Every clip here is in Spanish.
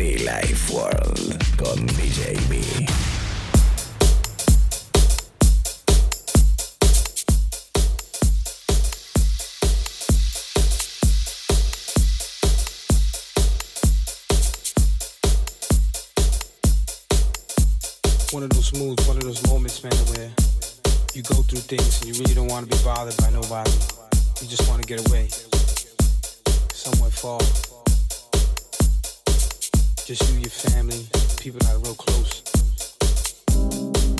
Be Life World con DJ B. one of those moods, one of those moments, man, where you go through things and you really don't want to be bothered by nobody. You just want to get away, somewhere far. Just you, your family, people that are real close.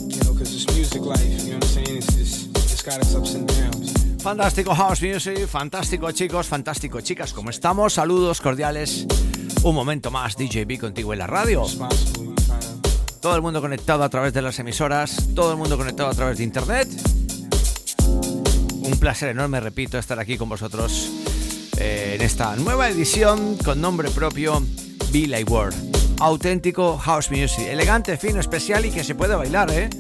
You know, this music life, you know what I'm saying? It's, just, it's got its ups and downs. Fantástico House Music, fantástico chicos, fantástico chicas, ¿cómo estamos? Saludos cordiales. Un momento más, DJB contigo en la radio. Todo el mundo conectado a través de las emisoras, todo el mundo conectado a través de internet. Un placer enorme, repito, estar aquí con vosotros eh, en esta nueva edición con nombre propio, Be Like World. Auténtico house music, elegante, fino, especial y que se puede bailar, ¿eh?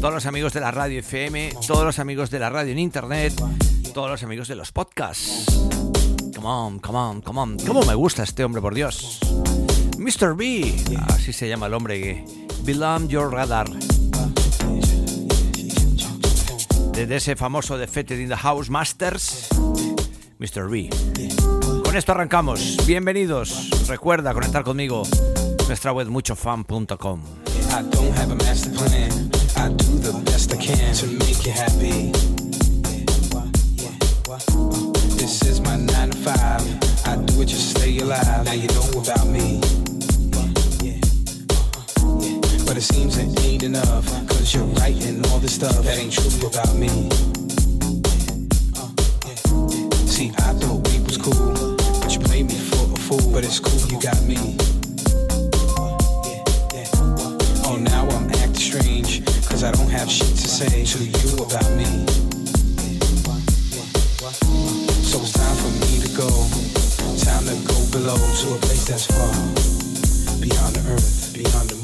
Todos los amigos de la radio FM, todos los amigos de la radio en internet, todos los amigos de los podcasts. Come on, come on, come on. ¿Cómo me gusta este hombre, por Dios? Mr. B, así se llama el hombre que Belong Your Radar. Desde ese famoso Defeated in the House Masters, Mr. B. Con esto arrancamos. Bienvenidos. Recuerda conectar conmigo. Nuestra web muchofan.com. This is my nine to five. I do it just to stay alive. Now you know about me. But it seems it ain't enough. Cause you're writing all this stuff that ain't true about me. See, I thought we was cool. But it's cool, you got me. Oh, now I'm acting strange, cause I don't have shit to say to you about me. So it's time for me to go, time to go below to a place that's far. Beyond the earth, beyond the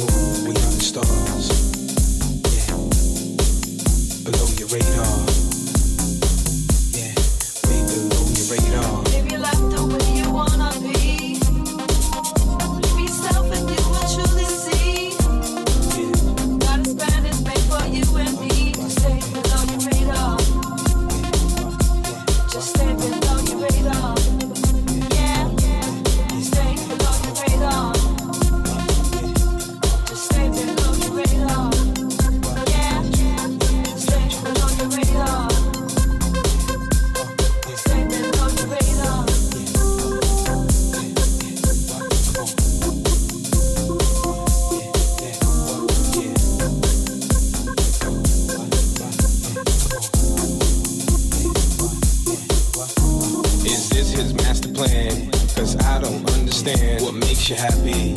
don't understand what makes you happy.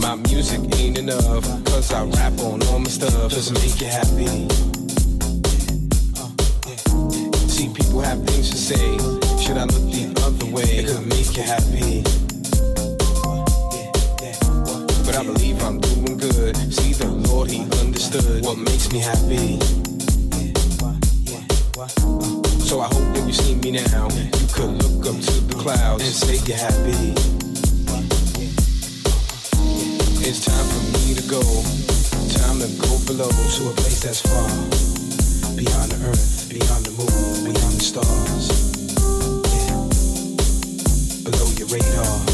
My music ain't enough, cause I rap on all my stuff. Doesn't make you happy. See, people have things to say. Should I look the other way? It could make you happy. But I believe I'm doing good. See, the Lord, He understood what makes me happy. So I hope when you see me now, you could look up to the clouds and say you're happy. It's time for me to go, time to go below to a place that's far, beyond the earth, beyond the moon, beyond the stars. Below your radar.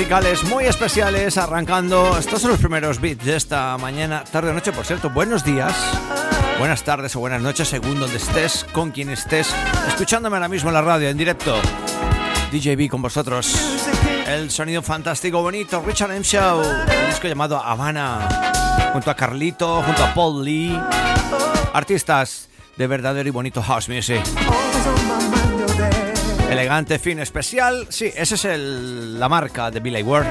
Musicales muy especiales arrancando. Estos son los primeros beats de esta mañana, tarde o noche, por cierto. Buenos días, buenas tardes o buenas noches, según donde estés, con quien estés, escuchándome ahora mismo en la radio, en directo. DJB con vosotros. El sonido fantástico, bonito, Richard M. Show, un disco llamado Habana, junto a Carlito, junto a Paul Lee, artistas de verdadero y bonito house music. Elegante, fino, especial. Sí, esa es el- la marca de Billy Ward.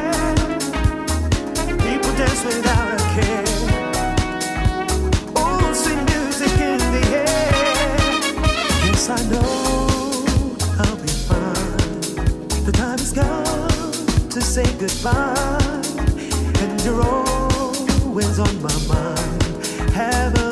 Goodbye, and on my mind.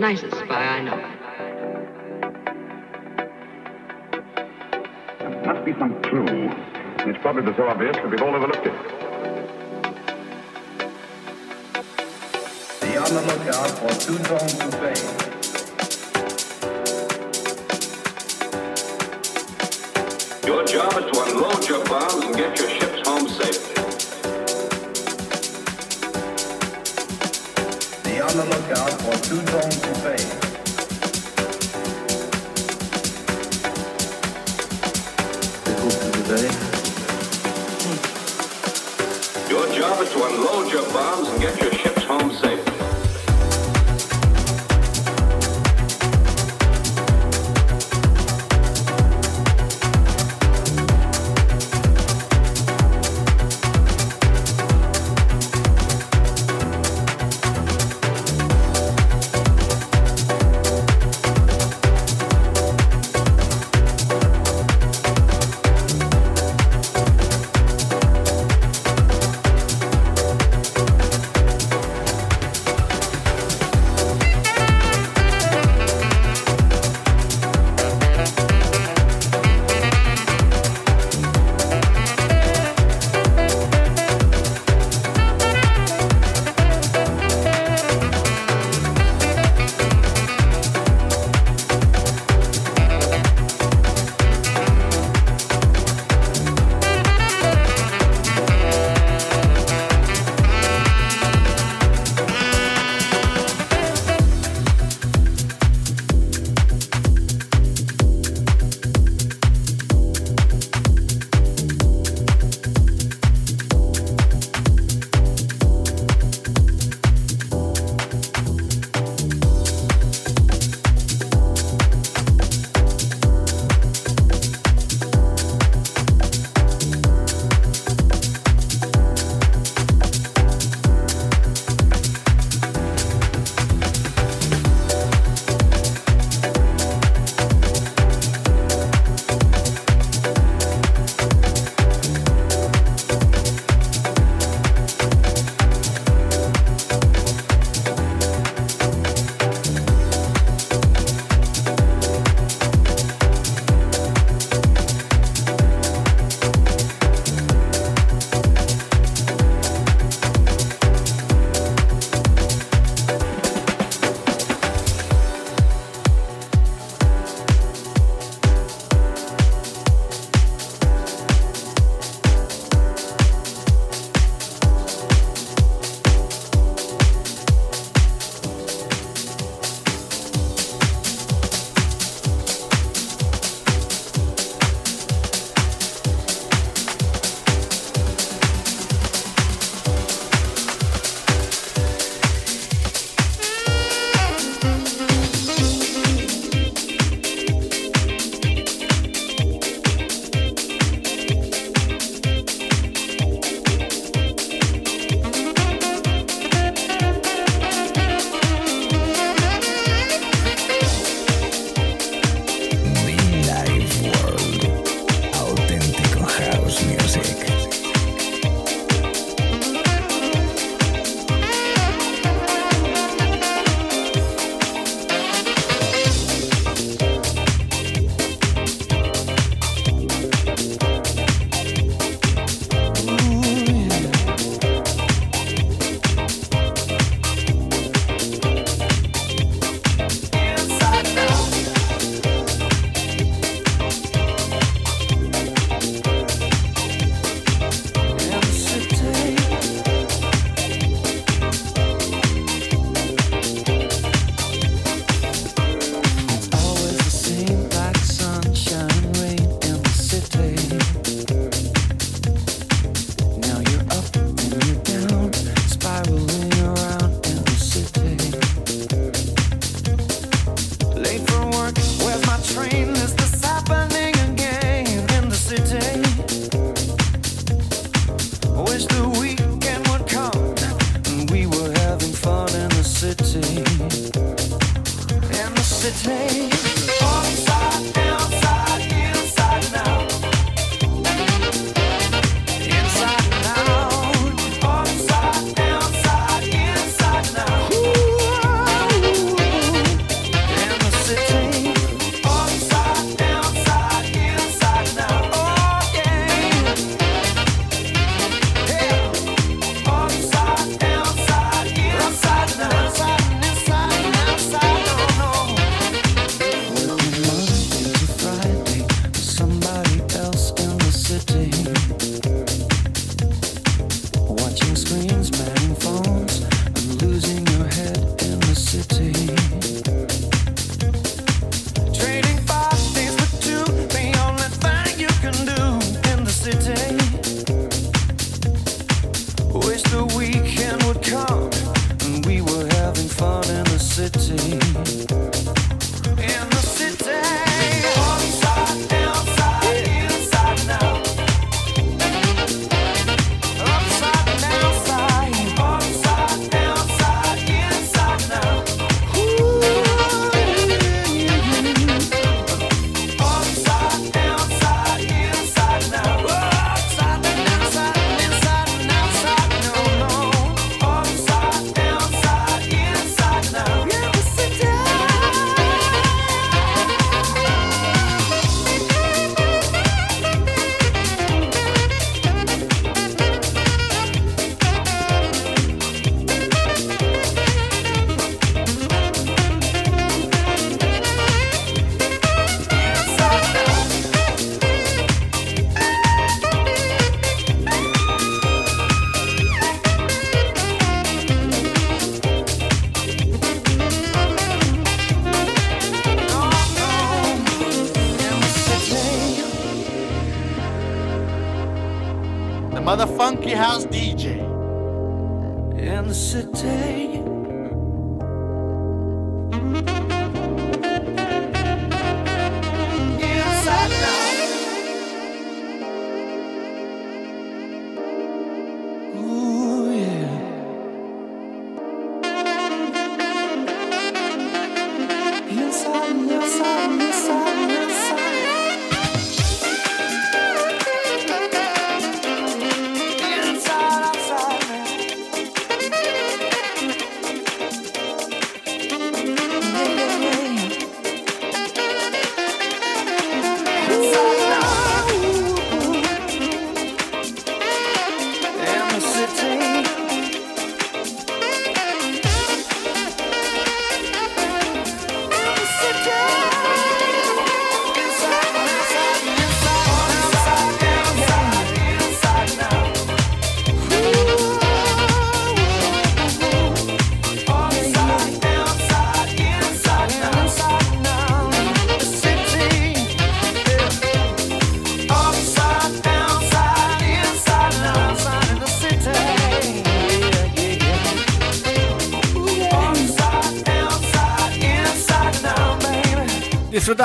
You're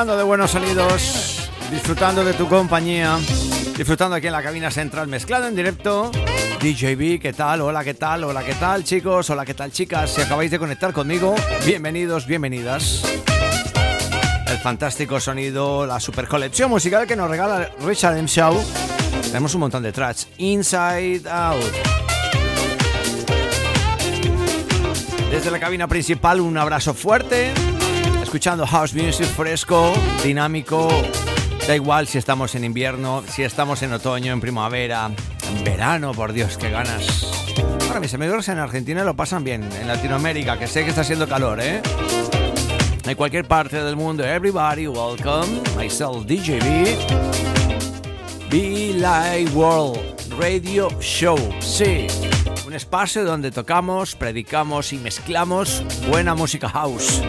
Disfrutando de buenos sonidos, disfrutando de tu compañía, disfrutando aquí en la cabina central mezclado en directo. DJB, ¿qué tal? Hola, ¿qué tal? Hola, ¿qué tal, chicos? Hola, ¿qué tal, chicas? Si acabáis de conectar conmigo, bienvenidos, bienvenidas. El fantástico sonido, la super colección musical que nos regala Richard M. Shaw. Tenemos un montón de tracks. Inside Out. Desde la cabina principal, un abrazo fuerte. Escuchando house music fresco, dinámico. Da igual si estamos en invierno, si estamos en otoño, en primavera, en verano, por Dios, qué ganas. Ahora mis amigos en Argentina lo pasan bien, en Latinoamérica, que sé que está haciendo calor, ¿eh? En cualquier parte del mundo, everybody, welcome. Myself, DJB. Be Live World Radio Show. Sí, un espacio donde tocamos, predicamos y mezclamos buena música house.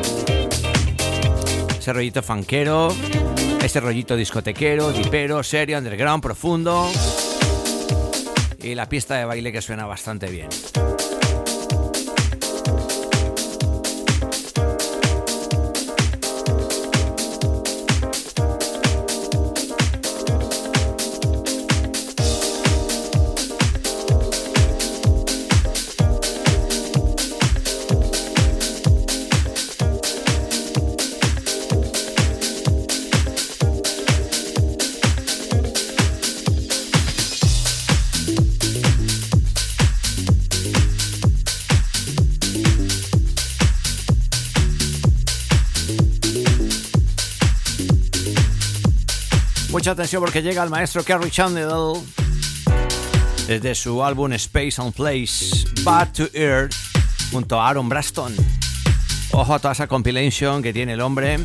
Ese rollito fanquero, ese rollito discotequero, dipero, serio, underground, profundo. Y la pista de baile que suena bastante bien. Mucha atención porque llega el maestro Kerry Chandler desde su álbum Space and Place, Bad to Earth, junto a Aaron Braston. Ojo a toda esa compilation que tiene el hombre,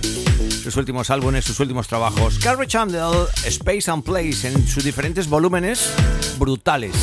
sus últimos álbumes, sus últimos trabajos. Kerry Chandler, Space and Place, en sus diferentes volúmenes brutales.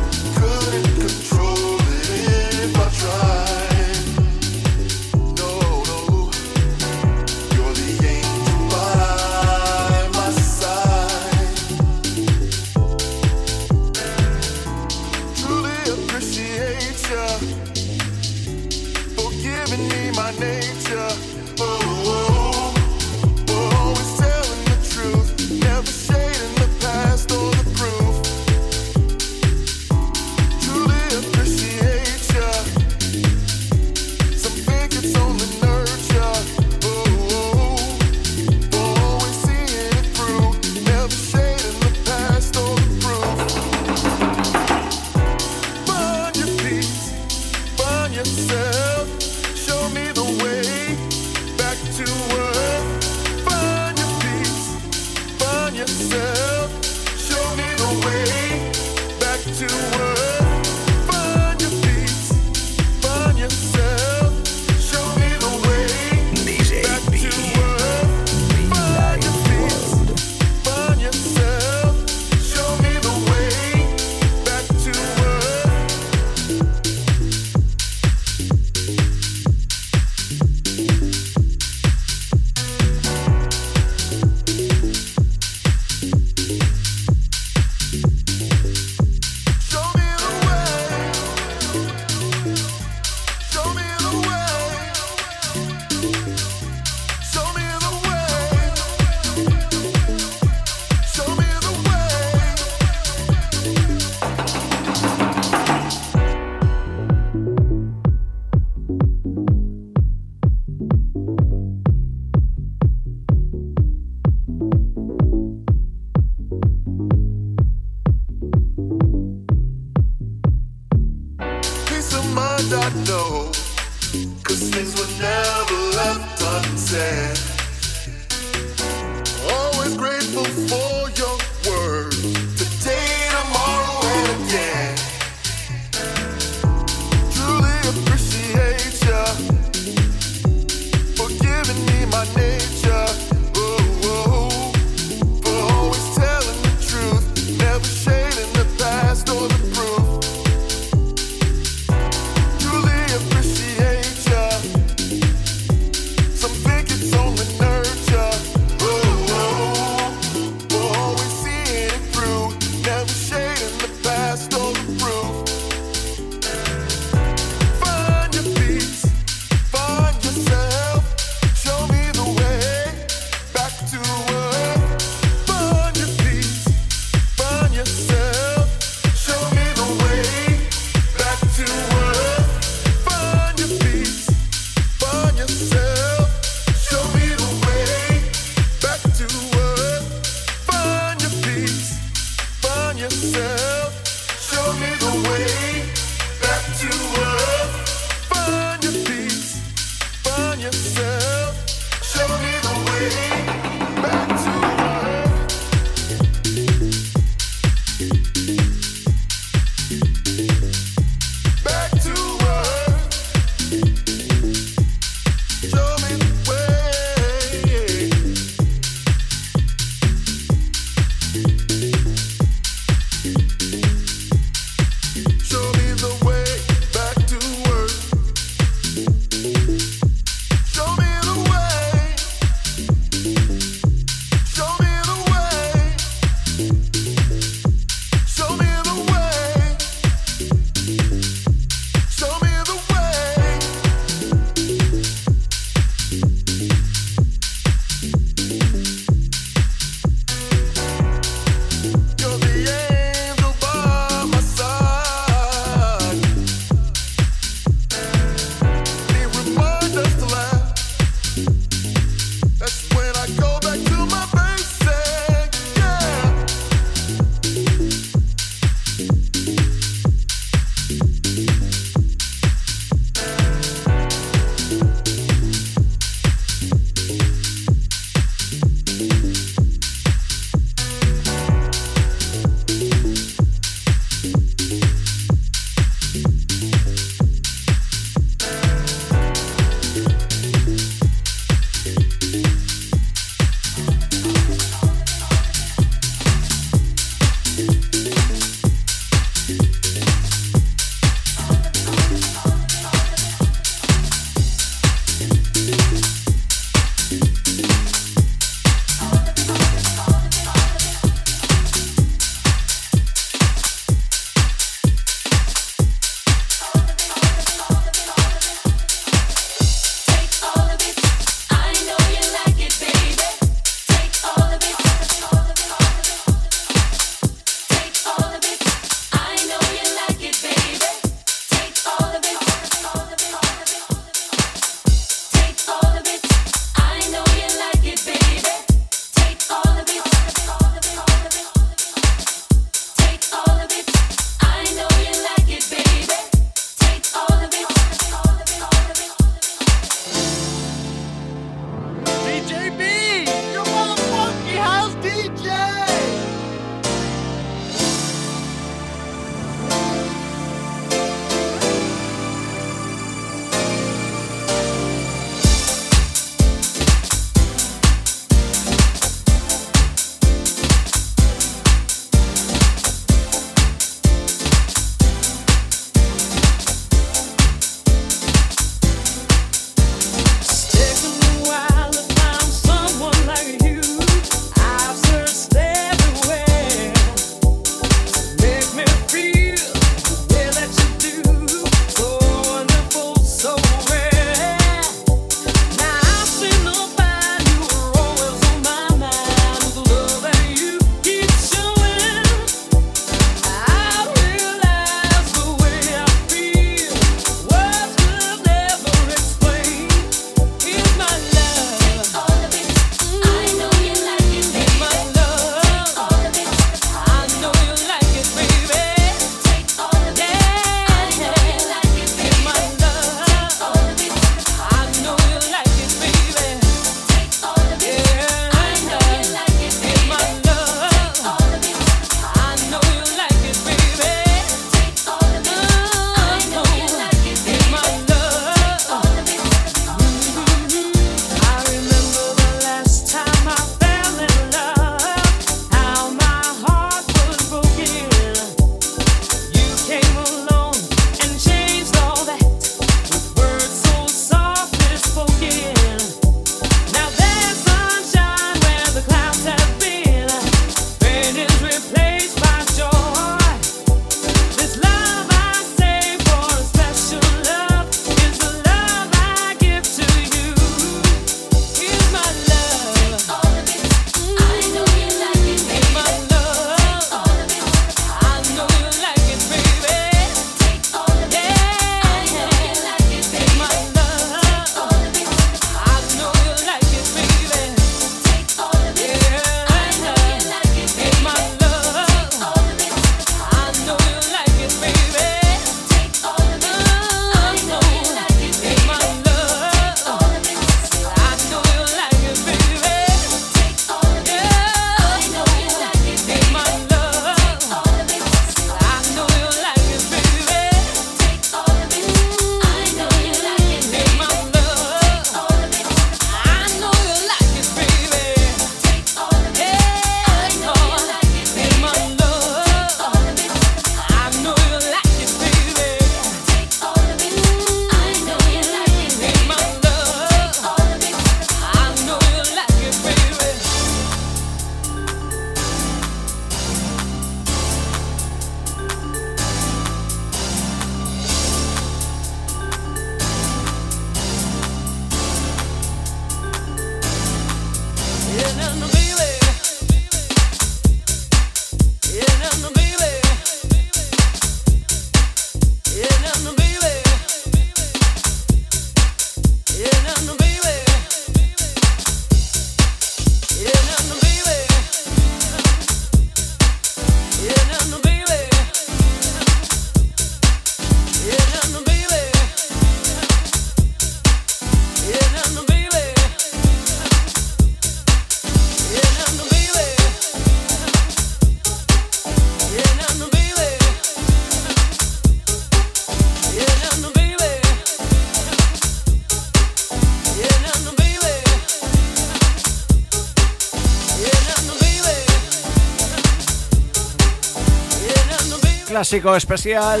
Clásico especial,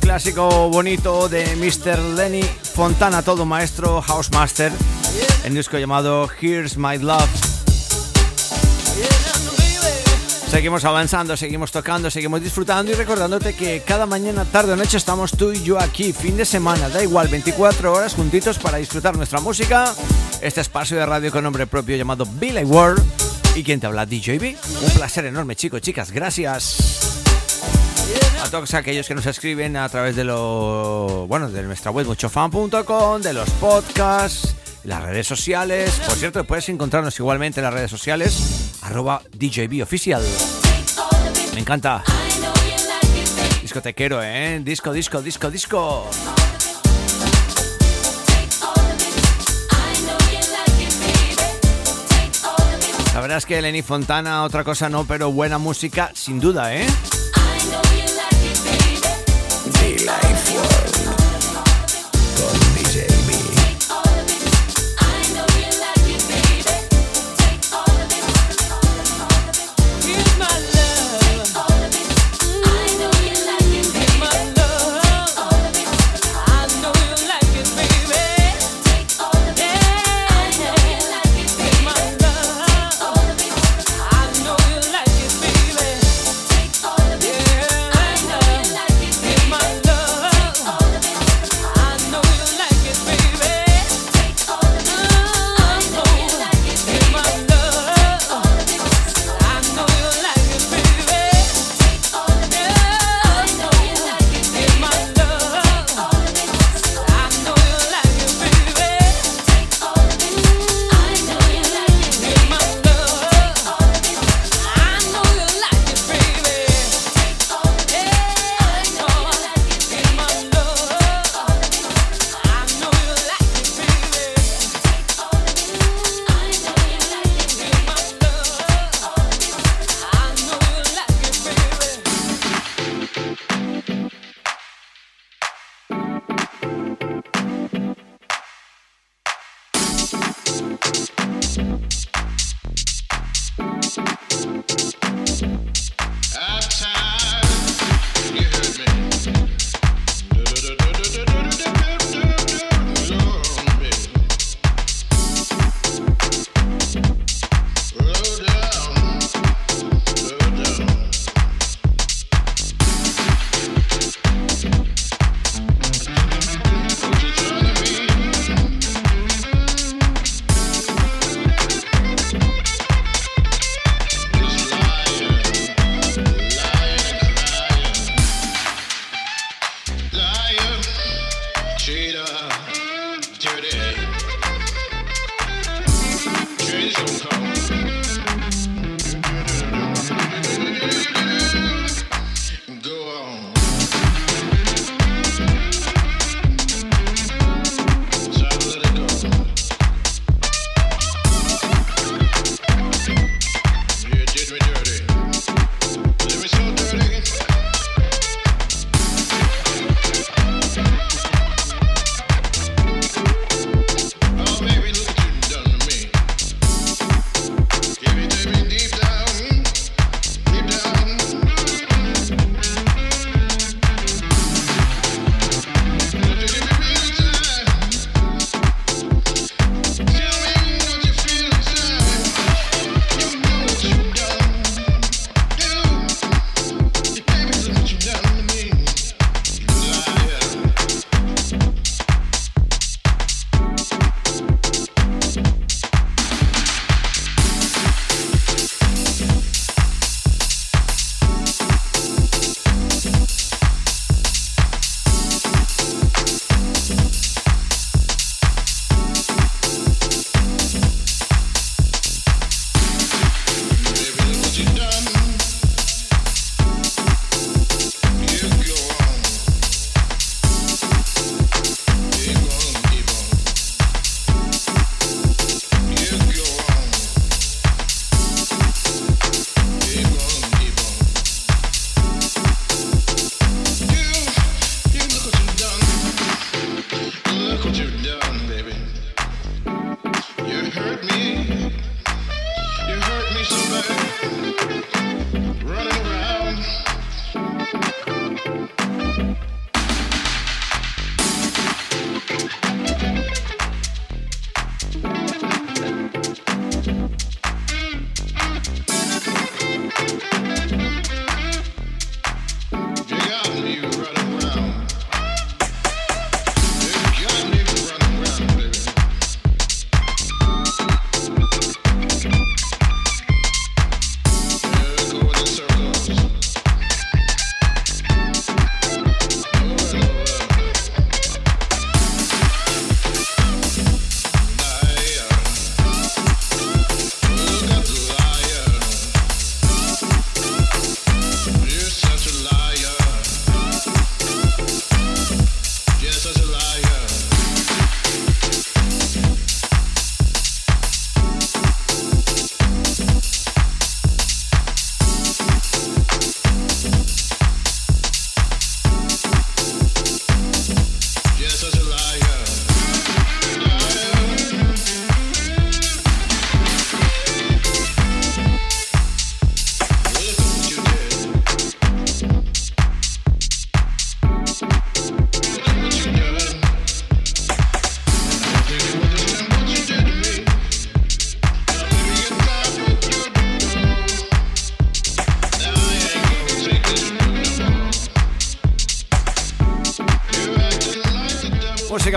clásico bonito de Mr. Lenny Fontana, todo maestro, house master, en disco llamado Here's My Love. Seguimos avanzando, seguimos tocando, seguimos disfrutando y recordándote que cada mañana, tarde o noche estamos tú y yo aquí, fin de semana, da igual, 24 horas juntitos para disfrutar nuestra música. Este espacio de radio con nombre propio llamado Billy World. ¿Y quien te habla? DJB. Un placer enorme, chicos, chicas, gracias. A todos aquellos que nos escriben a través de lo bueno de nuestra web muchofan.com, de los podcasts, las redes sociales. Por cierto, puedes encontrarnos igualmente en las redes sociales, arroba DJB oficial. Me encanta. Discotequero, ¿eh? Disco, disco, disco, disco. La verdad es que Lenny Fontana, otra cosa no, pero buena música, sin duda, ¿eh?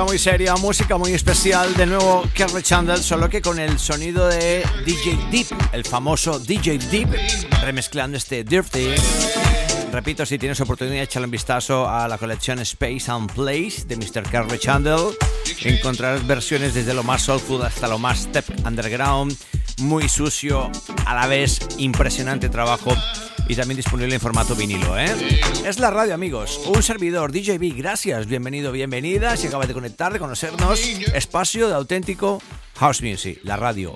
Música muy seria, música muy especial. De nuevo, Kerry Chandler, solo que con el sonido de DJ Deep, el famoso DJ Deep, remezclando este Dirty. Repito, si tienes oportunidad, échale un vistazo a la colección Space and Place de Mr. Kerry Chandler. Encontrarás versiones desde lo más soulful hasta lo más step underground, muy sucio, a la vez impresionante trabajo y también disponible en formato vinilo. ¿eh? Es la radio, amigos. Un servidor, DJB, gracias. Bienvenido, bienvenida. Si acabas de conectar, de conocernos, espacio de auténtico House Music, la radio.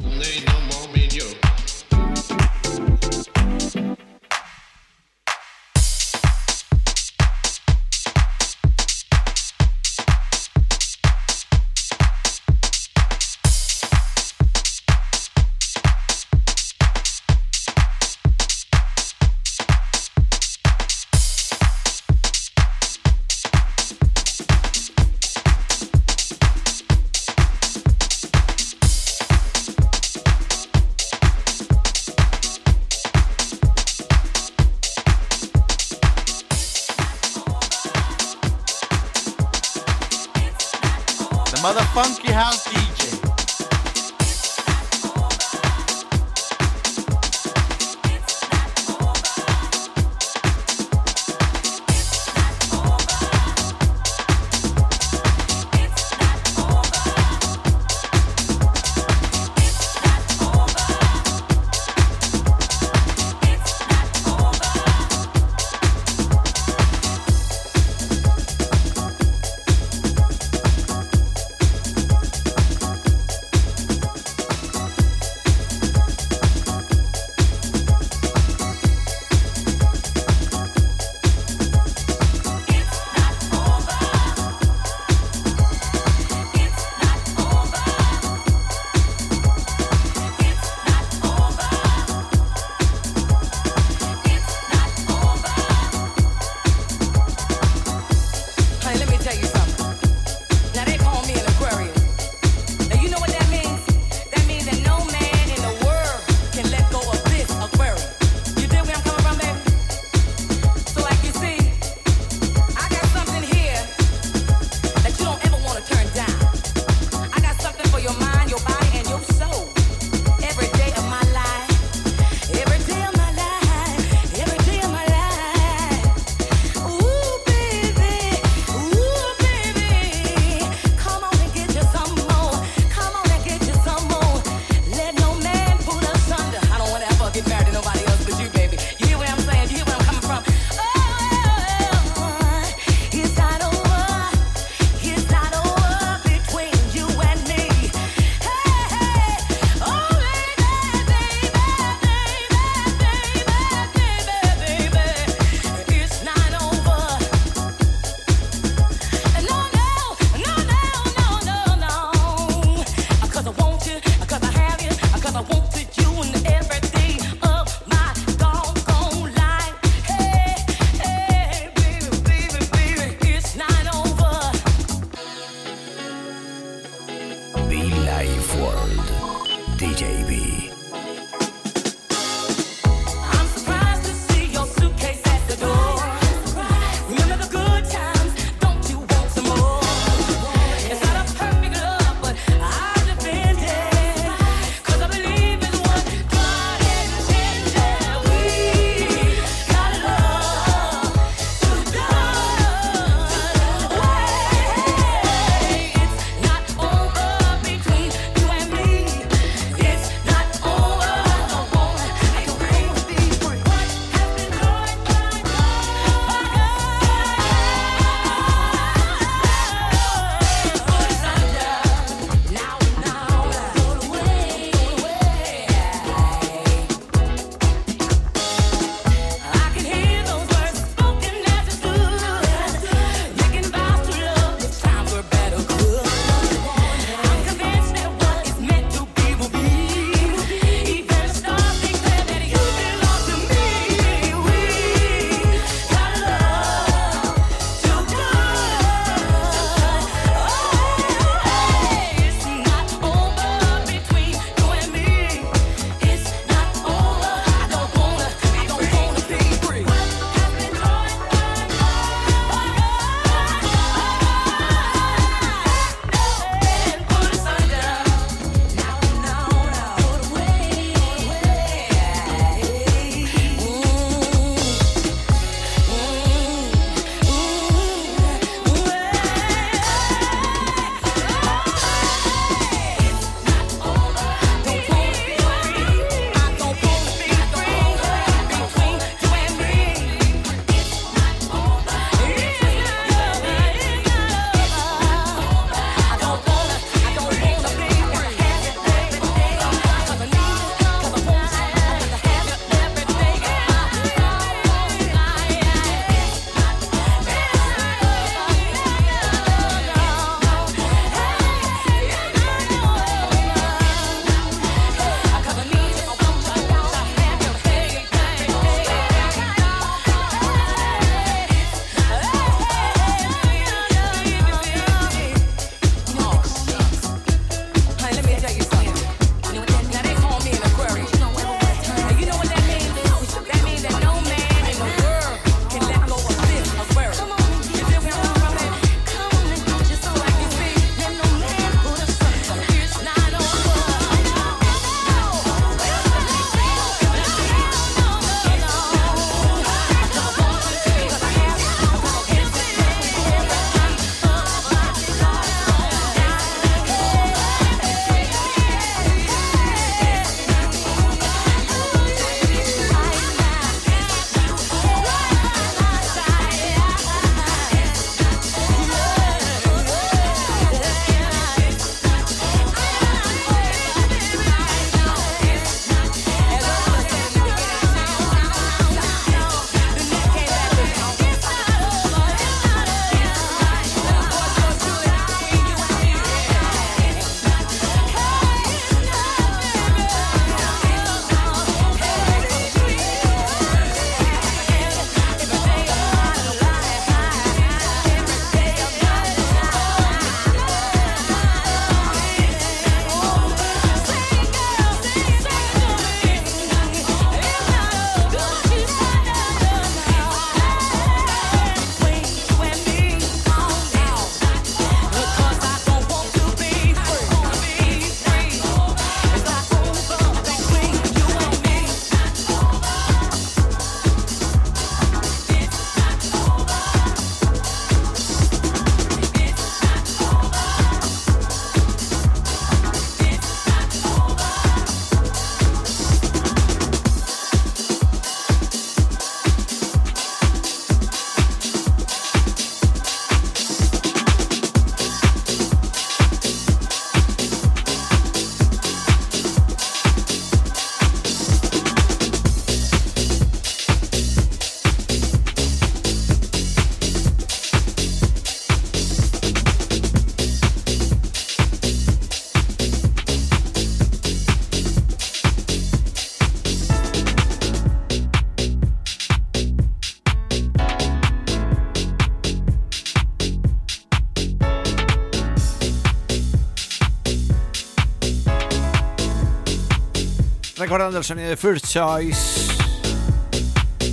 Recordando el sonido de First Choice.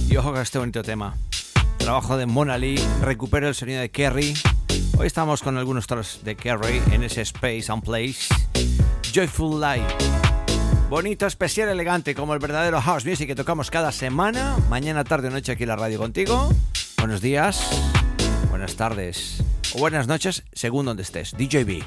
Y ojo con este bonito tema. Trabajo de Mona Lee, recupero el sonido de Kerry. Hoy estamos con algunos tracks de Kerry en ese Space and Place. Joyful Light. Bonito, especial, elegante, como el verdadero house music que tocamos cada semana. Mañana, tarde o noche aquí en la radio contigo. Buenos días, buenas tardes o buenas noches, según donde estés. DJB.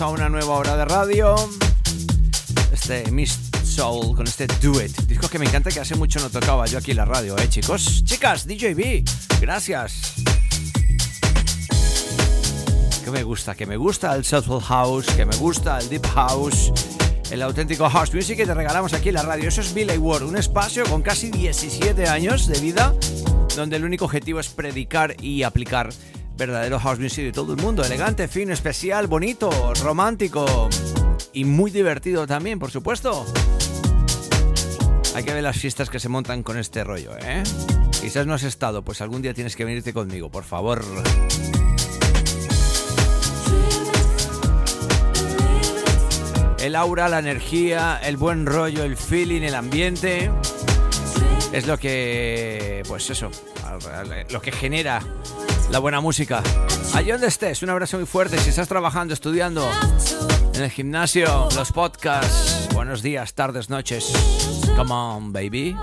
A una nueva hora de radio. Este Miss Soul con este Do It. Disco que me encanta que hace mucho no tocaba yo aquí en la radio, ¿eh, chicos? Chicas, DJB, gracias. Que me gusta, que me gusta el Soulful House, que me gusta el Deep House, el auténtico House Music que te regalamos aquí en la radio. Eso es Billy Ward, un espacio con casi 17 años de vida, donde el único objetivo es predicar y aplicar verdadero house music de todo el mundo. Elegante, fino, especial, bonito, romántico y muy divertido también, por supuesto. Hay que ver las fiestas que se montan con este rollo, ¿eh? Quizás no has estado, pues algún día tienes que venirte conmigo, por favor. El aura, la energía, el buen rollo, el feeling, el ambiente es lo que, pues eso, lo que genera la buena música. Allí donde estés, un abrazo muy fuerte. Si estás trabajando, estudiando, en el gimnasio, los podcasts, buenos días, tardes, noches. Come on, baby.